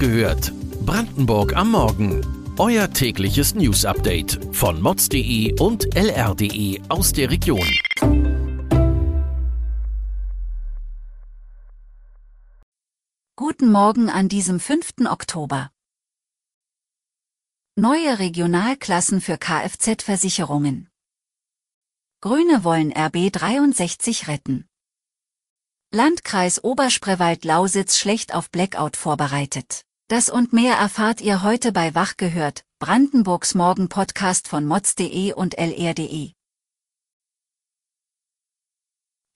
gehört. Brandenburg am Morgen. Euer tägliches News-Update von mods.de und lr.de aus der Region. Guten Morgen an diesem 5. Oktober. Neue Regionalklassen für Kfz-Versicherungen. Grüne wollen RB 63 retten. Landkreis Oberspreewald-Lausitz schlecht auf Blackout vorbereitet. Das und mehr erfahrt ihr heute bei Wach gehört, Brandenburgs Morgen-Podcast von mods.de und lr.de.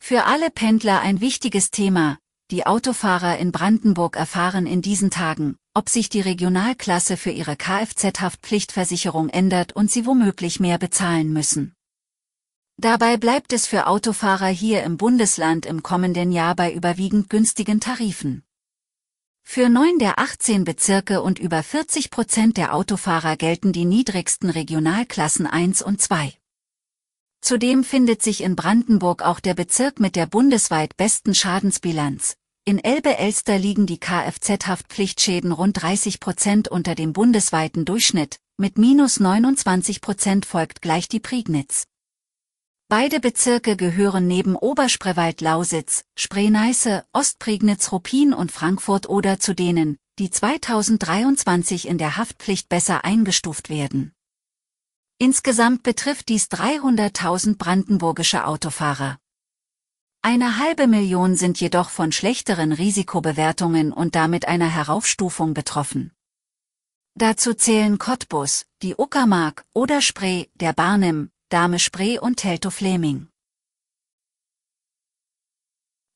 Für alle Pendler ein wichtiges Thema. Die Autofahrer in Brandenburg erfahren in diesen Tagen, ob sich die Regionalklasse für ihre Kfz-Haftpflichtversicherung ändert und sie womöglich mehr bezahlen müssen. Dabei bleibt es für Autofahrer hier im Bundesland im kommenden Jahr bei überwiegend günstigen Tarifen. Für neun der 18 Bezirke und über 40 Prozent der Autofahrer gelten die niedrigsten Regionalklassen 1 und 2. Zudem findet sich in Brandenburg auch der Bezirk mit der bundesweit besten Schadensbilanz. In Elbe-Elster liegen die Kfz-Haftpflichtschäden rund 30 Prozent unter dem bundesweiten Durchschnitt, mit minus 29 Prozent folgt gleich die Prignitz. Beide Bezirke gehören neben Oberspreewald-Lausitz, Spree-Neiße, Ostprignitz-Ruppin und Frankfurt-Oder zu denen, die 2023 in der Haftpflicht besser eingestuft werden. Insgesamt betrifft dies 300.000 brandenburgische Autofahrer. Eine halbe Million sind jedoch von schlechteren Risikobewertungen und damit einer Heraufstufung betroffen. Dazu zählen Cottbus, die Uckermark, oder Spree, der Barnim, Dame Spree und Telto Fleming.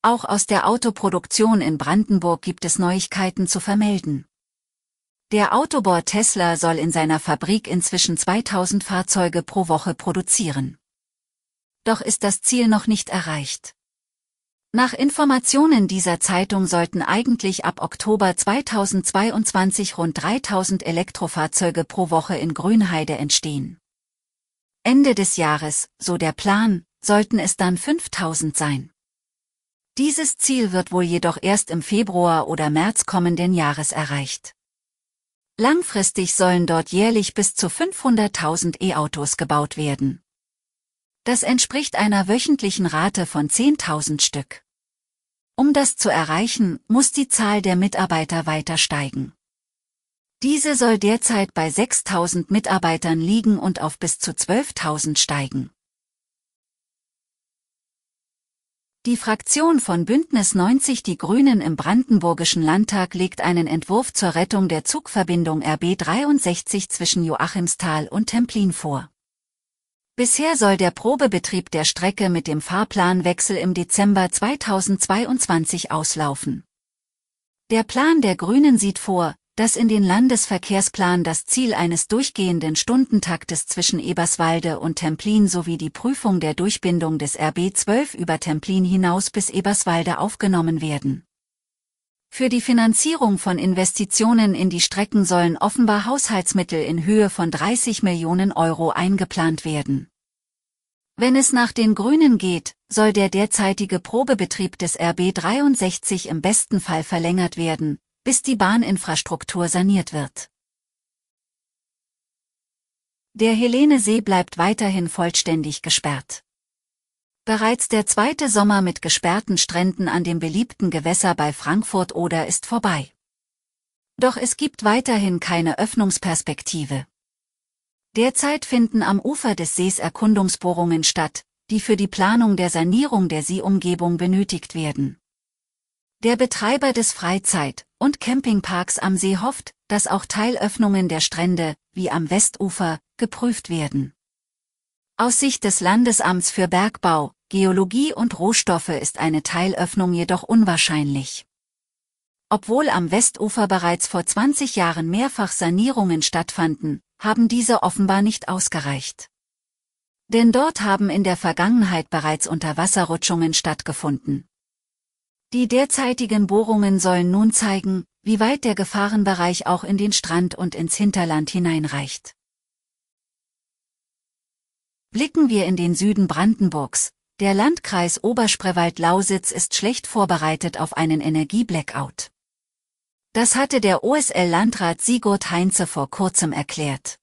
Auch aus der Autoproduktion in Brandenburg gibt es Neuigkeiten zu vermelden. Der Autobauer Tesla soll in seiner Fabrik inzwischen 2000 Fahrzeuge pro Woche produzieren. Doch ist das Ziel noch nicht erreicht. Nach Informationen dieser Zeitung sollten eigentlich ab Oktober 2022 rund 3000 Elektrofahrzeuge pro Woche in Grünheide entstehen. Ende des Jahres, so der Plan, sollten es dann 5000 sein. Dieses Ziel wird wohl jedoch erst im Februar oder März kommenden Jahres erreicht. Langfristig sollen dort jährlich bis zu 500.000 E-Autos gebaut werden. Das entspricht einer wöchentlichen Rate von 10.000 Stück. Um das zu erreichen, muss die Zahl der Mitarbeiter weiter steigen. Diese soll derzeit bei 6000 Mitarbeitern liegen und auf bis zu 12.000 steigen. Die Fraktion von Bündnis 90 Die Grünen im Brandenburgischen Landtag legt einen Entwurf zur Rettung der Zugverbindung RB 63 zwischen Joachimsthal und Templin vor. Bisher soll der Probebetrieb der Strecke mit dem Fahrplanwechsel im Dezember 2022 auslaufen. Der Plan der Grünen sieht vor, dass in den Landesverkehrsplan das Ziel eines durchgehenden Stundentaktes zwischen Eberswalde und Templin sowie die Prüfung der Durchbindung des RB 12 über Templin hinaus bis Eberswalde aufgenommen werden. Für die Finanzierung von Investitionen in die Strecken sollen offenbar Haushaltsmittel in Höhe von 30 Millionen Euro eingeplant werden. Wenn es nach den Grünen geht, soll der derzeitige Probebetrieb des RB 63 im besten Fall verlängert werden, bis die Bahninfrastruktur saniert wird. Der Helene-See bleibt weiterhin vollständig gesperrt. Bereits der zweite Sommer mit gesperrten Stränden an dem beliebten Gewässer bei Frankfurt oder ist vorbei. Doch es gibt weiterhin keine Öffnungsperspektive. Derzeit finden am Ufer des Sees Erkundungsbohrungen statt, die für die Planung der Sanierung der Seeumgebung benötigt werden. Der Betreiber des Freizeit- und Campingparks am See hofft, dass auch Teilöffnungen der Strände, wie am Westufer, geprüft werden. Aus Sicht des Landesamts für Bergbau, Geologie und Rohstoffe ist eine Teilöffnung jedoch unwahrscheinlich. Obwohl am Westufer bereits vor 20 Jahren mehrfach Sanierungen stattfanden, haben diese offenbar nicht ausgereicht. Denn dort haben in der Vergangenheit bereits Unterwasserrutschungen stattgefunden. Die derzeitigen Bohrungen sollen nun zeigen, wie weit der Gefahrenbereich auch in den Strand und ins Hinterland hineinreicht. Blicken wir in den Süden Brandenburgs. Der Landkreis Oberspreewald-Lausitz ist schlecht vorbereitet auf einen Energieblackout. Das hatte der OSL-Landrat Sigurd Heinze vor kurzem erklärt.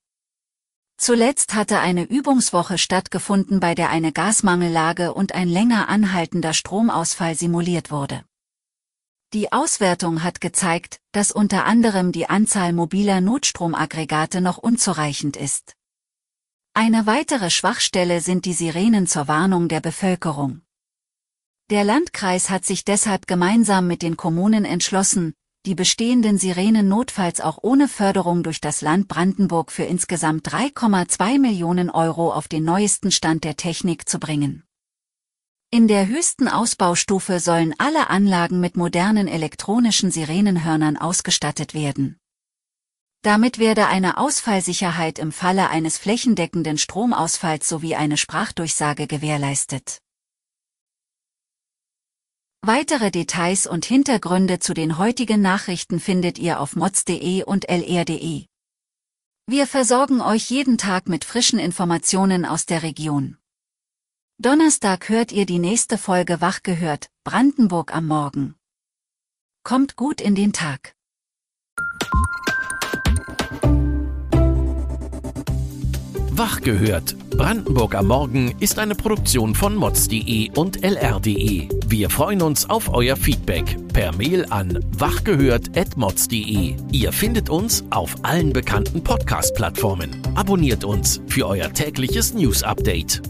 Zuletzt hatte eine Übungswoche stattgefunden, bei der eine Gasmangellage und ein länger anhaltender Stromausfall simuliert wurde. Die Auswertung hat gezeigt, dass unter anderem die Anzahl mobiler Notstromaggregate noch unzureichend ist. Eine weitere Schwachstelle sind die Sirenen zur Warnung der Bevölkerung. Der Landkreis hat sich deshalb gemeinsam mit den Kommunen entschlossen, die bestehenden Sirenen notfalls auch ohne Förderung durch das Land Brandenburg für insgesamt 3,2 Millionen Euro auf den neuesten Stand der Technik zu bringen. In der höchsten Ausbaustufe sollen alle Anlagen mit modernen elektronischen Sirenenhörnern ausgestattet werden. Damit werde eine Ausfallsicherheit im Falle eines flächendeckenden Stromausfalls sowie eine Sprachdurchsage gewährleistet. Weitere Details und Hintergründe zu den heutigen Nachrichten findet ihr auf mods.de und lr.de. Wir versorgen euch jeden Tag mit frischen Informationen aus der Region. Donnerstag hört ihr die nächste Folge Wach gehört, Brandenburg am Morgen. Kommt gut in den Tag. Wach gehört. Brandenburg am Morgen ist eine Produktion von mods.de und lr.de. Wir freuen uns auf euer Feedback per Mail an wachgehört.mods.de. Ihr findet uns auf allen bekannten Podcast-Plattformen. Abonniert uns für euer tägliches News-Update.